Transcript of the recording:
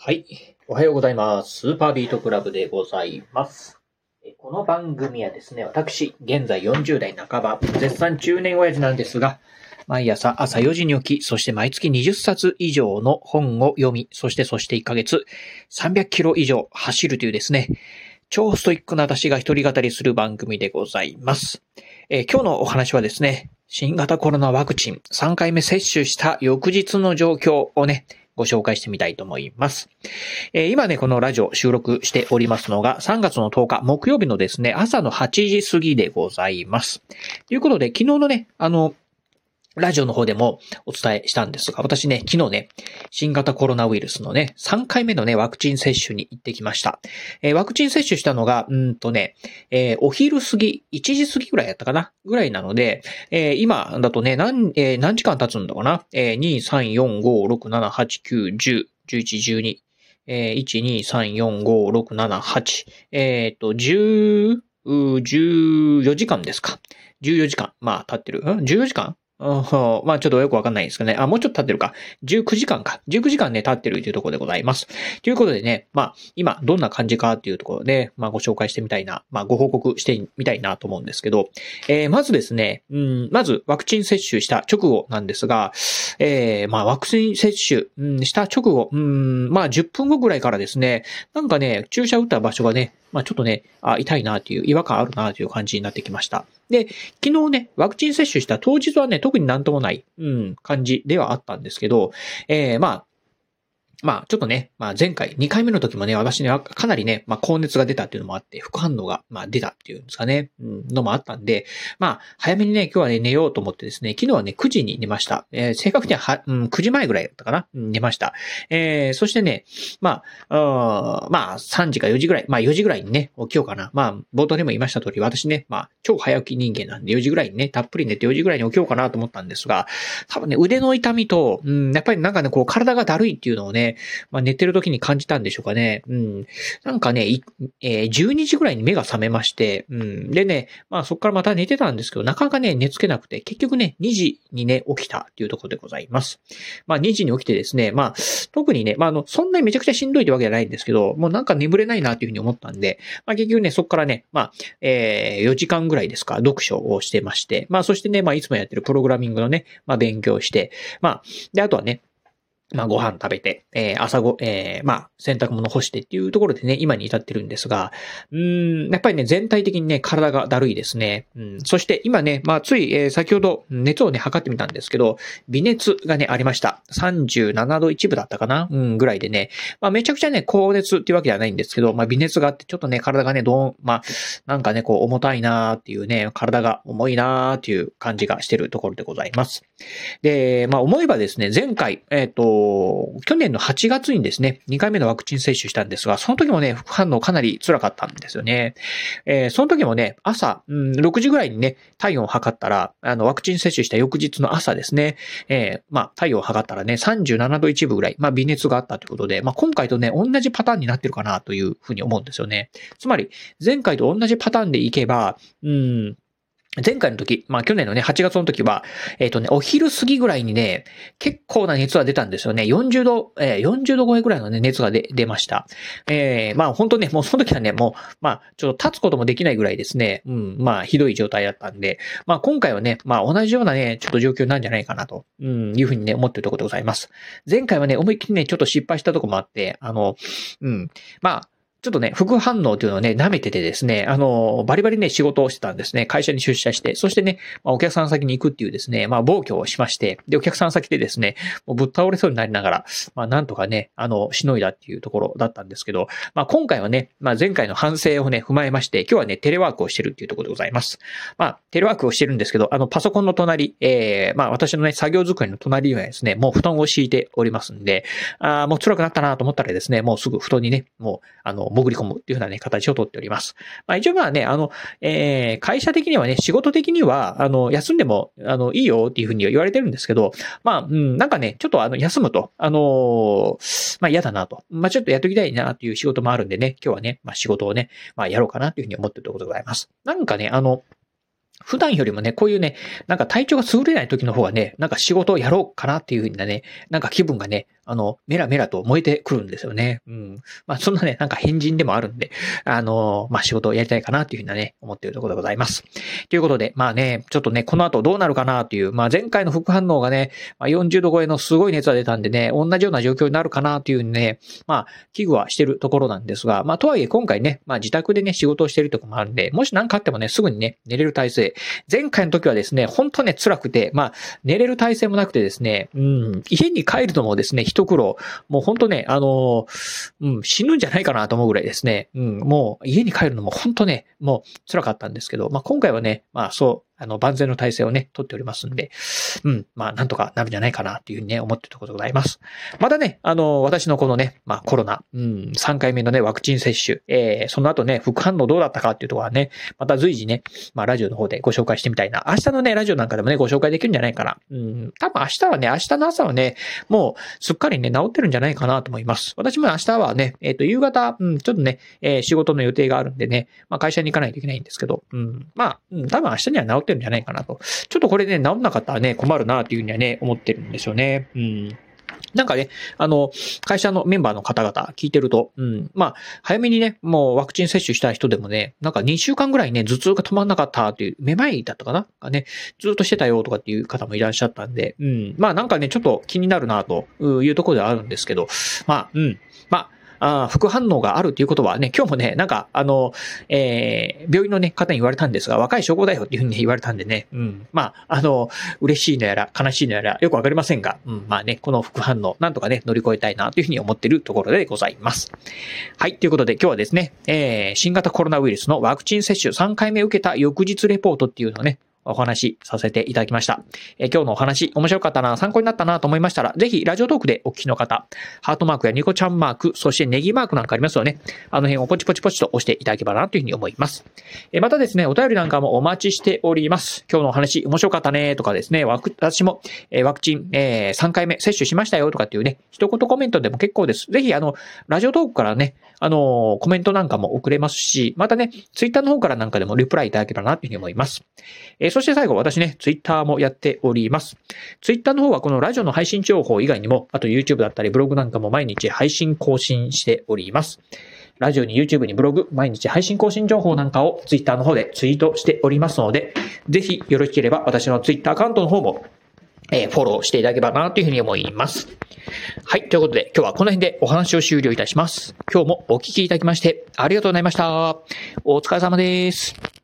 はい。おはようございます。スーパービートクラブでございます。この番組はですね、私、現在40代半ば、絶賛中年親父なんですが、毎朝朝4時に起き、そして毎月20冊以上の本を読み、そしてそして1ヶ月300キロ以上走るというですね、超ストイックな私が一人語りする番組でございます。えー今日のお話はですね、新型コロナワクチン3回目接種した翌日の状況をね、ご紹介してみたいと思います。えー今ね、このラジオ収録しておりますのが、3月の10日、木曜日のですね、朝の8時過ぎでございます。ということで、昨日のね、あの、ラジオの方でもお伝えしたんですが、私ね、昨日ね、新型コロナウイルスのね、3回目のね、ワクチン接種に行ってきました。えーワクチン接種したのが、うんとね、えーお昼過ぎ、1時過ぎぐらいやったかな？ぐらいなので、えー今だとね、何、えー何時間経つんだかな？えー、2、3、4、5、6、7、8、9、10、11、12、えー、1、2、3、4、5、6、7、8、えっ、と、10、14時間ですか。14時間。まあ、経ってる。ん ?14 時間？まあちょっとよくわかんないですけどね。あ、もうちょっと経ってるか。19時間か。19時間ね、経ってるというところでございます。ということでね、まあ今どんな感じかっていうところで、まあご紹介してみたいな、まあご報告してみたいなと思うんですけど、えーまずですね、うん、まずワクチン接種した直後なんですが、えーまあワクチン接種、うん、した直後、うん、まあ10分後ぐらいからですね、なんかね、注射打った場所がね、まあちょっとね、あ、痛いなという、違和感あるなという感じになってきました。で、昨日ね、ワクチン接種した当日はね、特になんともない、うん、感じではあったんですけど、えーまあ、まあ、ちょっとね、まあ前回、2回目の時もね、私ね、かなりね、まあ高熱が出たっていうのもあって、副反応が、まあ出たっていうんですかね、うん、のもあったんで、まあ、早めにね、今日はね、寝ようと思ってですね、昨日はね、9時に寝ました。えー正確にはは、うん、9時前ぐらいだったかな、うん寝ました。えーそしてね、まあ、うんまあ、3時か4時ぐらい、まあ4時ぐらいにね、起きようかな。まあ、冒頭でも言いました通り、私ね、まあ、超早起き人間なんで4時ぐらいにね、たっぷり寝て4時ぐらいに起きようかなと思ったんですが、多分ね、腕の痛みと、うん、やっぱりなんかね、こう、体がだるいっていうのをね、まあ、寝てる時に感じたんでしょうかね。うん。なんかね、えー12時ぐらいに目が覚めまして、うん。でね、まあそこからまた寝てたんですけど、なかなかね、寝つけなくて、結局ね、2時にね、起きたっていうところでございます。まあ2時に起きてですね、まあ、特にね、まああの、そんなにめちゃくちゃしんどいってわけじゃないんですけど、もうなんか眠れないなっていうふうに思ったんで、まあ結局ね、そこからね、まあ、えー4時間ぐらいですか、読書をしてまして、まあそしてね、まあいつもやってるプログラミングのね、まあ勉強して、まあ、で、あとはね、まあご飯食べて、えー朝ご、えーまあ洗濯物干してっていうところでね、今に至ってるんですが、うーん、やっぱりね、全体的にね、体がだるいですね。うん、そして今ね、まあつい、えー先ほど熱をね、測ってみたんですけど、微熱がね、ありました。37度1分だったかな？うん、ぐらいでね、まあめちゃくちゃね、高熱っていうわけではないんですけど、まあ微熱があって、ちょっとね、体がね、どう、まあ、なんかね、こう重たいなーっていうね、体が重いなーっていう感じがしてるところでございます。で、まあ思えばですね、前回、えっ、と、去年の8月にですね、2回目のワクチン接種したんですが、その時もね、副反応かなり辛かったんですよね。えーその時もね、朝、うん、6時ぐらいにね、体温を測ったら、あの、ワクチン接種した翌日の朝ですね、えーまあ、体温を測ったらね、37度1分ぐらい、まあ、微熱があったということで、まあ、今回とね、同じパターンになってるかなというふうに思うんですよね。つまり、前回と同じパターンでいけば、うん、前回の時、まあ去年のね、8月の時は、えっ、とね、お昼過ぎぐらいにね、結構な熱は出たんですよね。40度、えー40度超えぐらいのね、熱が出、ました。えーまあ本当ね、もうその時はね、もう、まあちょっと立つこともできないぐらいですね、うん、まあひどい状態だったんで、まあ今回はね、まあ同じようなね、ちょっと状況なんじゃないかなと、うん、いうふうにね、思ってるところでございます。前回はね、思いっきりね、ちょっと失敗したとこもあって、あの、うん、まあ、ちょっとね、副反応というのをね、舐めててですね、あの、バリバリね、仕事をしてたんですね。会社に出社して、そしてね、まあ、お客さん先に行くっていうですね、まあ、暴挙をしまして、で、お客さん先でですね、もうぶっ倒れそうになりながら、まあ、なんとかね、あの、しのいだっていうところだったんですけど、まあ、今回はね、まあ、前回の反省をね、踏まえまして、今日はね、テレワークをしてるっていうところでございます。まあ、テレワークをしてるんですけど、あの、パソコンの隣、えー、まあ、私のね、作業机の隣にはですね、もう布団を敷いておりますんで、あーもう辛くなったなと思ったらですね、もうすぐ布団にね、もう、あの、潜り込むっていうようなね、形をとっております。まあ一応まあね、あの、えー、会社的にはね、仕事的には、あの、休んでも、あの、いいよっていうふうには言われてるんですけど、まあ、うん、なんかね、ちょっとあの、休むと、あのーまあ嫌だなと。まあちょっとやっときたいなっていう仕事もあるんでね、今日はね、まあ仕事をね、まあやろうかなっていうふうに思ってるところでございます。なんかね、あの、普段よりもね、こういうね、なんか体調が優れない時の方がね、なんか仕事をやろうかなっていうふうなね、なんか気分がね、あの、メラメラと燃えてくるんですよね。うん。まあ、そんなね、なんか変人でもあるんで、あの、まあ、仕事をやりたいかなっていうふうなね、思っているところでございます。ということで、まあね、ちょっとね、この後どうなるかなっていう、まあ、前回の副反応がね、まあ、40度超えのすごい熱が出たんでね、同じような状況になるかなっていうね、まあ、危惧はしてるところなんですが、まあ、とはいえ今回ね、まあ、自宅でね、仕事をしてるとこもあるんで、もし何かあってもね、すぐにね、寝れる体制。前回の時はですね、本当ね、辛くて、まあ、寝れる体制もなくてですね、うん、家に帰るのもですね、一苦労。もうほんとね、あの、うん、死ぬんじゃないかなと思うぐらいですね、うん、もう家に帰るのも本当ね、もう辛かったんですけど、まあ、今回はね、まあ、そう、あの、万全の体制をね、取っておりますんで、うん、まあ、なんとかなるんじゃないかなっていうふうにね、思っているところでございます。またね、あの、私のこのね、まあ、コロナ、うん、3回目のね、ワクチン接種、えー、その後ね、副反応どうだったかっていうところはね、また随時ね、まあ、ラジオの方でご紹介してみたいな。明日のね、ラジオなんかでもね、ご紹介できるんじゃないかな。うん、多分明日はね、明日の朝はね、もう、すっかりね、治ってるんじゃないかなと思います。私も明日はね、えっ、ー、と、夕方、うん、ちょっとね、えー、仕事の予定があるんでね、まあ、会社に行かないといけないんですけど、うん、まあ、うん、多分明日には治っててるんじゃないかなと。ちょっとこれね、治んなかったらね、困るなっていうふうにはね、思ってるんですよね。うん。なんかね、あの、会社のメンバーの方々聞いてると、うん、まあ、早めにね、もうワクチン接種した人でもね、なんか2週間ぐらいね、頭痛が止まんなかったっていう、めまいだったかな？がね、ずっとしてたよとかっていう方もいらっしゃったんで、うん、まあなんかね、ちょっと気になるなというところではあるんですけど、まあ、うん、まあ、あ副反応があるということはね、今日もね、なんか、あの、えー、病院のね、方に言われたんですが、若い証拠だよっていうふうに、言われたんでね、うん。まあ、あの、嬉しいのやら、悲しいのやら、よくわかりませんが、うん、まあね、この副反応、なんとかね、乗り越えたいなというふうに思ってるところでございます。はい、ということで今日はですね、えー、新型コロナウイルスのワクチン接種3回目受けた翌日レポートっていうのをね、お話しさせていただきました。え、今日のお話、面白かったな、参考になったなと思いましたら、ぜひ、ラジオトークでお聞きの方、ハートマークやニコちゃんマーク、そしてネギマークなんかありますよね。あの辺をポチポチポチと押していただければなというふうに思います。え、またですね、お便りなんかもお待ちしております。今日のお話、面白かったねとかですね、私も、え、ワクチン、えー、3回目接種しましたよとかっていうね、一言コメントでも結構です。ぜひ、あの、ラジオトークからね、あの、コメントなんかも送れますし、またね、ツイッターの方からなんかでもリプライいただければなというふうに思います。えー、そして最後、私ね、ツイッターもやっております。ツイッターの方はこのラジオの配信情報以外にも、あと YouTube だったりブログなんかも毎日配信更新しております。ラジオに YouTube にブログ、毎日配信更新情報なんかを Twitter の方でツイートしておりますので、ぜひよろしければ私の Twitter アカウントの方もえー、フォローしていただければなというふうに思います。はい。ということで、今日はこの辺でお話を終了いたします。今日もお聞きいただきまして、ありがとうございました。お疲れ様です。